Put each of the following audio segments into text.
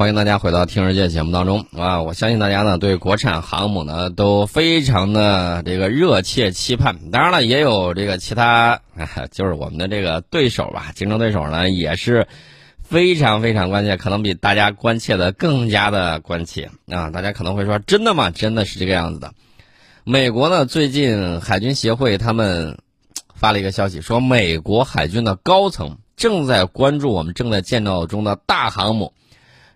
欢迎大家回到《听世界》节目当中啊！我相信大家呢对国产航母呢都非常的这个热切期盼。当然了，也有这个其他，就是我们的这个对手吧，竞争对手呢也是非常非常关切，可能比大家关切的更加的关切啊！大家可能会说，真的吗？真的是这个样子的？美国呢最近海军协会他们 发了一个消息，说美国海军的高层正在关注我们正在建造中的大航母。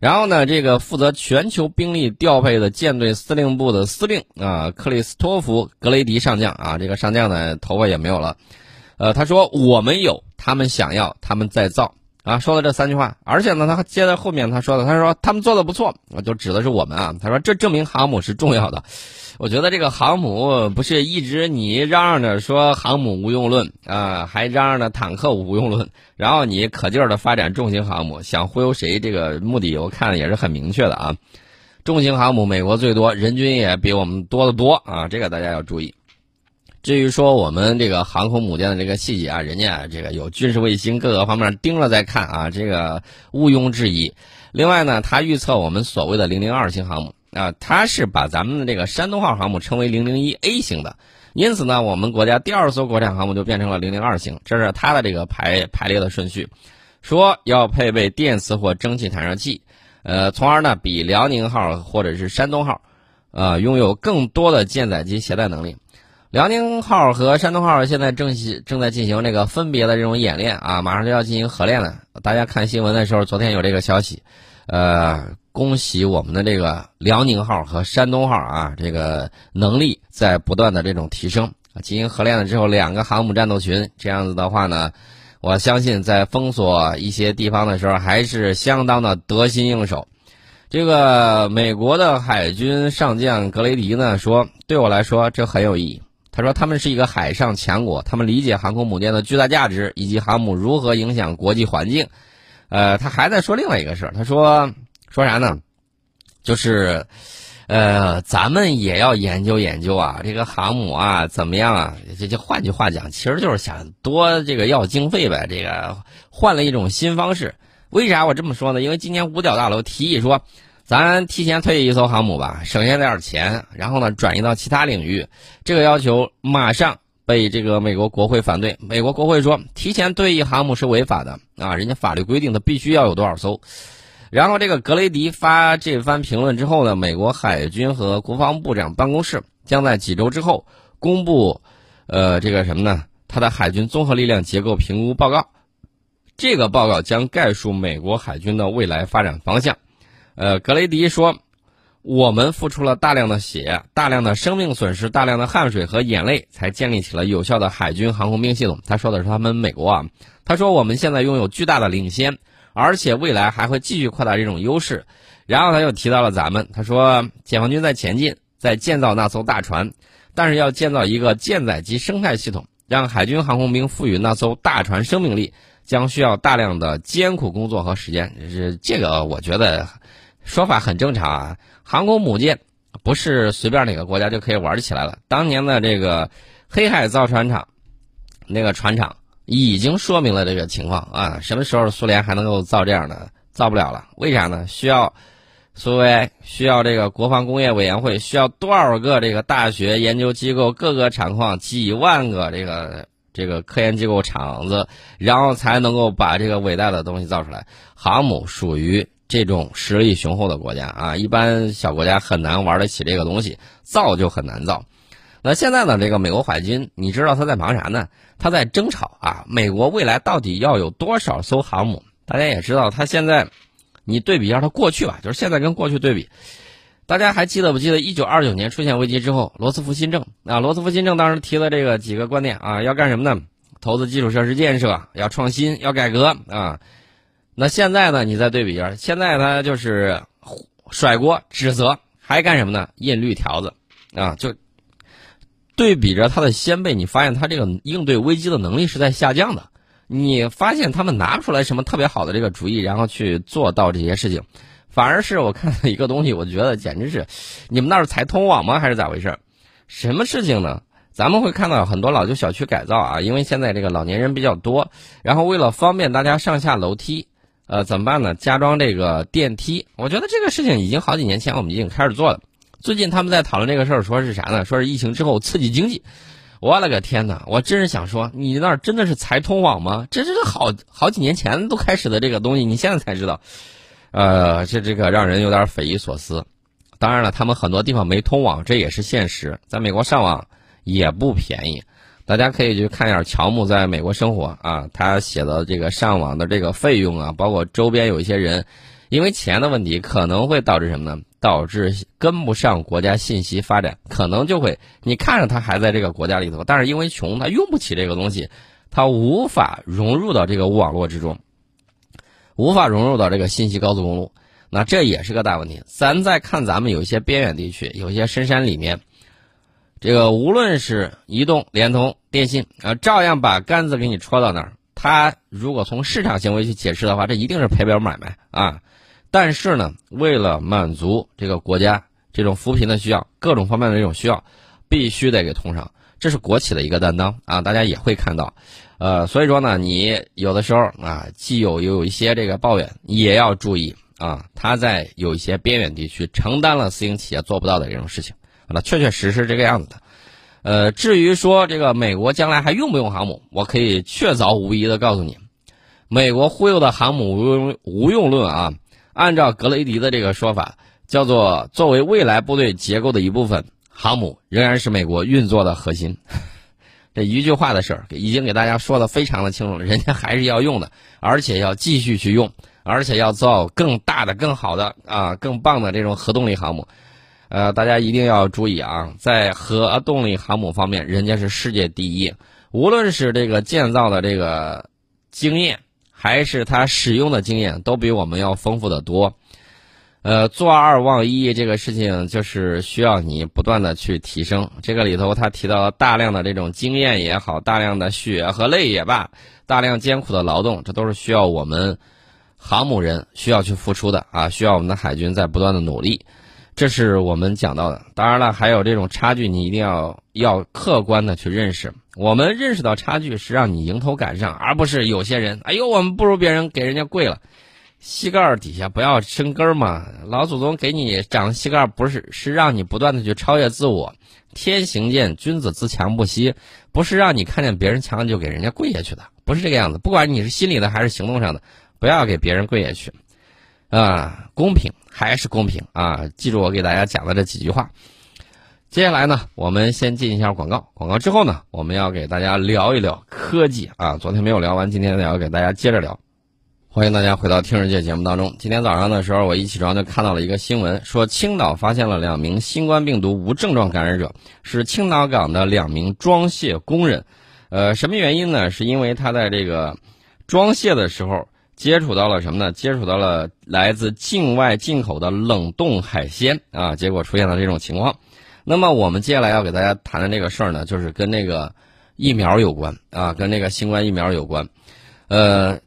然后呢，这个负责全球兵力调配的舰队司令部的司令啊，克里斯托弗·格雷迪上将啊，这个上将呢头发也没有了，呃，他说我们有，他们想要，他们在造。啊，说了这三句话，而且呢，他接在后面他说的，他说他们做的不错，就指的是我们啊，他说这证明航母是重要的。我觉得这个航母不是一直你嚷嚷着说航母无用论啊，还嚷嚷着坦克无用论，然后你可劲儿的发展重型航母，想忽悠谁？这个目的我看也是很明确的啊。重型航母美国最多，人均也比我们多得多啊，这个大家要注意。至于说我们这个航空母舰的这个细节啊，人家这个有军事卫星各个方面盯着在看啊，这个毋庸置疑。另外呢，他预测我们所谓的零零二型航母。啊，他是把咱们的这个山东号航母称为零零一 A 型的，因此呢，我们国家第二艘国产航母就变成了零零二型，这是它的这个排排列的顺序。说要配备电磁或蒸汽弹射器，呃，从而呢比辽宁号或者是山东号，呃，拥有更多的舰载机携带能力。辽宁号和山东号现在正正在进行这个分别的这种演练啊，马上就要进行合练了。大家看新闻的时候，昨天有这个消息，呃。恭喜我们的这个辽宁号和山东号啊，这个能力在不断的这种提升。进行合练了之后，两个航母战斗群这样子的话呢，我相信在封锁一些地方的时候还是相当的得心应手。这个美国的海军上将格雷迪呢说：“对我来说这很有意义。”他说：“他们是一个海上强国，他们理解航空母舰的巨大价值以及航母如何影响国际环境。”呃，他还在说另外一个事儿，他说。说啥呢？就是，呃，咱们也要研究研究啊，这个航母啊怎么样啊？这就换句话讲，其实就是想多这个要经费呗。这个换了一种新方式。为啥我这么说呢？因为今年五角大楼提议说，咱提前退役一艘航母吧，省下点钱，然后呢转移到其他领域。这个要求马上被这个美国国会反对。美国国会说，提前退役航母是违法的啊，人家法律规定的必须要有多少艘。然后这个格雷迪发这番评论之后呢，美国海军和国防部长办公室将在几周之后公布，呃，这个什么呢？他的海军综合力量结构评估报告。这个报告将概述美国海军的未来发展方向。呃，格雷迪说：“我们付出了大量的血、大量的生命损失、大量的汗水和眼泪，才建立起了有效的海军航空兵系统。”他说的是他们美国啊。他说：“我们现在拥有巨大的领先。”而且未来还会继续扩大这种优势，然后他又提到了咱们，他说解放军在前进，在建造那艘大船，但是要建造一个舰载机生态系统，让海军航空兵赋予那艘大船生命力，将需要大量的艰苦工作和时间。是这个，我觉得说法很正常啊。航空母舰不是随便哪个国家就可以玩起来了。当年的这个黑海造船厂，那个船厂。已经说明了这个情况啊，什么时候苏联还能够造这样的？造不了了，为啥呢？需要苏维埃，需要这个国防工业委员会，需要多少个这个大学研究机构、各个厂矿、几万个这个这个科研机构厂子，然后才能够把这个伟大的东西造出来。航母属于这种实力雄厚的国家啊，一般小国家很难玩得起这个东西，造就很难造。那现在呢？这个美国海军，你知道他在忙啥呢？他在争吵啊！美国未来到底要有多少艘航母？大家也知道，他现在，你对比一下他过去吧，就是现在跟过去对比。大家还记得不记得一九二九年出现危机之后，罗斯福新政啊？罗斯福新政当时提了这个几个观点啊，要干什么呢？投资基础设施建设，要创新，要改革啊。那现在呢？你再对比一下，现在他就是甩锅指责，还干什么呢？印绿条子啊，就。对比着他的先辈，你发现他这个应对危机的能力是在下降的。你发现他们拿不出来什么特别好的这个主意，然后去做到这些事情，反而是我看到一个东西，我觉得简直是，你们那是才通网吗？还是咋回事？什么事情呢？咱们会看到很多老旧小区改造啊，因为现在这个老年人比较多，然后为了方便大家上下楼梯，呃，怎么办呢？加装这个电梯。我觉得这个事情已经好几年前我们已经开始做了。最近他们在讨论这个事儿，说是啥呢？说是疫情之后刺激经济。我勒个天哪！我真是想说，你那儿真的是才通网吗？这这是好好几年前都开始的这个东西，你现在才知道，呃，这这个让人有点匪夷所思。当然了，他们很多地方没通网，这也是现实。在美国上网也不便宜，大家可以去看一下乔木在美国生活啊，他写的这个上网的这个费用啊，包括周边有一些人，因为钱的问题，可能会导致什么呢？导致跟不上国家信息发展，可能就会你看着他还在这个国家里头，但是因为穷，他用不起这个东西，他无法融入到这个网络之中，无法融入到这个信息高速公路。那这也是个大问题。咱再看咱们有一些边远地区，有一些深山里面，这个无论是移动、联通、电信啊，照样把杆子给你戳到那儿。他如果从市场行为去解释的话，这一定是赔本买卖啊。但是呢，为了满足这个国家这种扶贫的需要，各种方面的这种需要，必须得给通上。这是国企的一个担当啊。大家也会看到，呃，所以说呢，你有的时候啊，既有有一些这个抱怨，也要注意。啊，他在有一些边远地区承担了私营企业做不到的这种事情，那确确实实这个样子的。呃，至于说这个美国将来还用不用航母，我可以确凿无疑的告诉你，美国忽悠的航母无用无用论啊，按照格雷迪的这个说法，叫做作为未来部队结构的一部分，航母仍然是美国运作的核心。这一句话的事儿，已经给大家说的非常的清楚了，人家还是要用的，而且要继续去用。而且要造更大的、更好的啊、更棒的这种核动力航母，呃，大家一定要注意啊，在核动力航母方面，人家是世界第一，无论是这个建造的这个经验，还是它使用的经验，都比我们要丰富的多。呃，做二忘一这个事情，就是需要你不断的去提升。这个里头，他提到了大量的这种经验也好，大量的血和泪也罢，大量艰苦的劳动，这都是需要我们。航母人需要去付出的啊，需要我们的海军在不断的努力，这是我们讲到的。当然了，还有这种差距，你一定要要客观的去认识。我们认识到差距是让你迎头赶上，而不是有些人，哎呦，我们不如别人，给人家跪了。膝盖底下不要生根嘛，老祖宗给你长膝盖，不是是让你不断的去超越自我。天行健，君子自强不息，不是让你看见别人强就给人家跪下去的，不是这个样子。不管你是心理的还是行动上的。不要给别人跪下去，啊，公平还是公平啊！记住我给大家讲的这几句话。接下来呢，我们先进一下广告，广告之后呢，我们要给大家聊一聊科技啊。昨天没有聊完，今天也要给大家接着聊。欢迎大家回到听世界节目当中。今天早上的时候，我一起床就看到了一个新闻，说青岛发现了两名新冠病毒无症状感染者，是青岛港的两名装卸工人。呃，什么原因呢？是因为他在这个装卸的时候。接触到了什么呢？接触到了来自境外进口的冷冻海鲜啊，结果出现了这种情况。那么我们接下来要给大家谈的这个事儿呢，就是跟那个疫苗有关啊，跟那个新冠疫苗有关。呃，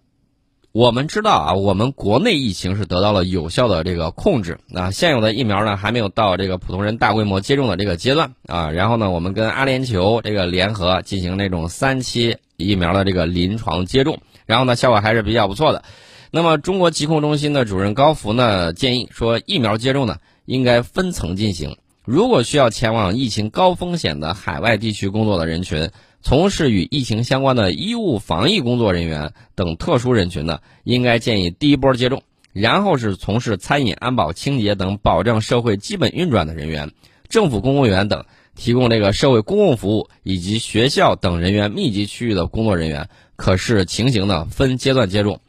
我们知道啊，我们国内疫情是得到了有效的这个控制啊，现有的疫苗呢还没有到这个普通人大规模接种的这个阶段啊。然后呢，我们跟阿联酋这个联合进行那种三期疫苗的这个临床接种。然后呢，效果还是比较不错的。那么，中国疾控中心的主任高福呢建议说，疫苗接种呢应该分层进行。如果需要前往疫情高风险的海外地区工作的人群，从事与疫情相关的医务防疫工作人员等特殊人群呢，应该建议第一波接种。然后是从事餐饮、安保、清洁等保证社会基本运转的人员，政府公务员等提供这个社会公共服务以及学校等人员密集区域的工作人员。可是情形呢，分阶段接种。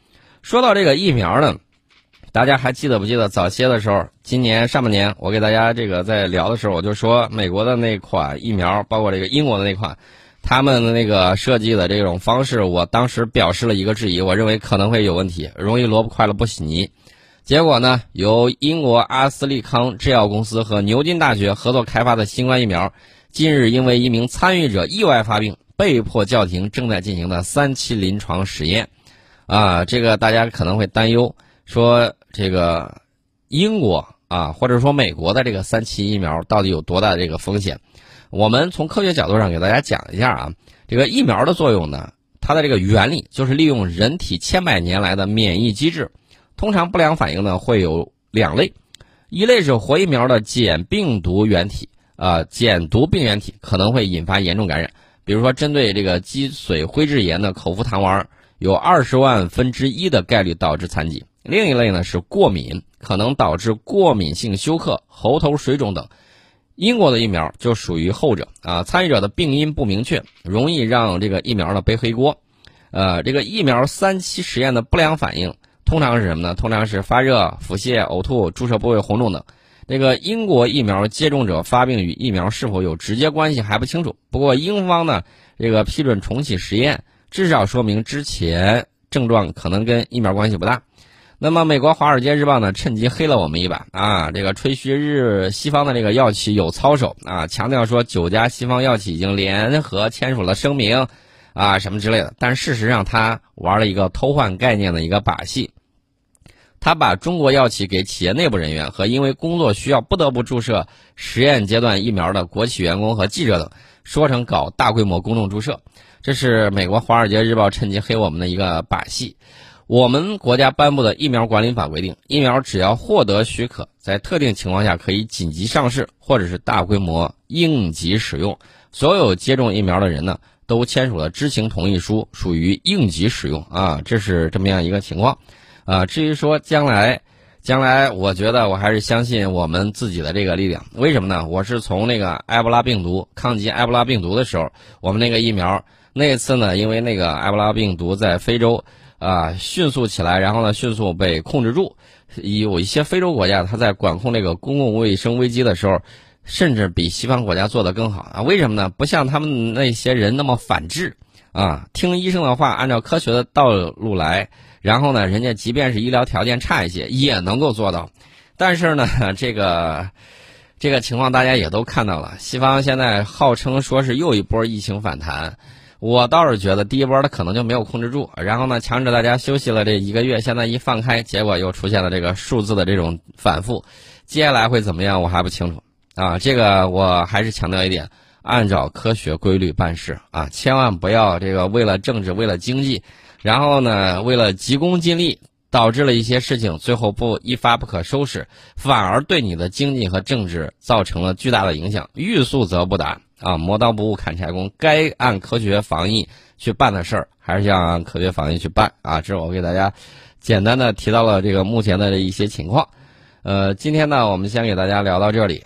说到这个疫苗呢，大家还记得不记得早些的时候，今年上半年我给大家这个在聊的时候，我就说美国的那款疫苗，包括这个英国的那款，他们的那个设计的这种方式，我当时表示了一个质疑，我认为可能会有问题，容易萝卜快了不洗泥。结果呢，由英国阿斯利康制药公司和牛津大学合作开发的新冠疫苗，近日因为一名参与者意外发病。被迫叫停正在进行的三期临床实验，啊，这个大家可能会担忧，说这个英国啊，或者说美国的这个三期疫苗到底有多大的这个风险？我们从科学角度上给大家讲一下啊，这个疫苗的作用呢，它的这个原理就是利用人体千百年来的免疫机制，通常不良反应呢会有两类，一类是活疫苗的减病毒原体啊，减毒病原体可能会引发严重感染，比如说针对这个脊髓灰质炎的口服糖丸，有二十万分之一的概率导致残疾。另一类呢是过敏，可能导致过敏性休克、喉头水肿等。英国的疫苗就属于后者啊，参与者的病因不明确，容易让这个疫苗呢背黑锅。呃，这个疫苗三期实验的不良反应通常是什么呢？通常是发热、腹泻、呕吐、注射部位红肿等。这个英国疫苗接种者发病与疫苗是否有直接关系还不清楚。不过英方呢，这个批准重启实验，至少说明之前症状可能跟疫苗关系不大。那么，美国《华尔街日报》呢，趁机黑了我们一把啊！这个吹嘘日西方的这个药企有操守啊，强调说九家西方药企已经联合签署了声明，啊什么之类的。但事实上，他玩了一个偷换概念的一个把戏，他把中国药企给企业内部人员和因为工作需要不得不注射实验阶段疫苗的国企员工和记者等，说成搞大规模公众注射，这是美国《华尔街日报》趁机黑我们的一个把戏。我们国家颁布的疫苗管理法规定，疫苗只要获得许可，在特定情况下可以紧急上市或者是大规模应急使用。所有接种疫苗的人呢，都签署了知情同意书，属于应急使用啊，这是这么样一个情况。啊，至于说将来，将来我觉得我还是相信我们自己的这个力量。为什么呢？我是从那个埃博拉病毒抗击埃博拉病毒的时候，我们那个疫苗那次呢，因为那个埃博拉病毒在非洲。啊，迅速起来，然后呢，迅速被控制住。有一些非洲国家，它在管控这个公共卫生危机的时候，甚至比西方国家做得更好啊。为什么呢？不像他们那些人那么反制啊，听医生的话，按照科学的道路来。然后呢，人家即便是医疗条件差一些，也能够做到。但是呢，这个这个情况大家也都看到了，西方现在号称说是又一波疫情反弹。我倒是觉得第一波他可能就没有控制住，然后呢，强制大家休息了这一个月，现在一放开，结果又出现了这个数字的这种反复，接下来会怎么样，我还不清楚啊。这个我还是强调一点，按照科学规律办事啊，千万不要这个为了政治、为了经济，然后呢，为了急功近利，导致了一些事情最后不一发不可收拾，反而对你的经济和政治造成了巨大的影响。欲速则不达。啊，磨刀不误砍柴工，该按科学防疫去办的事儿，还是要按科学防疫去办啊！这是我给大家简单的提到了这个目前的一些情况。呃，今天呢，我们先给大家聊到这里。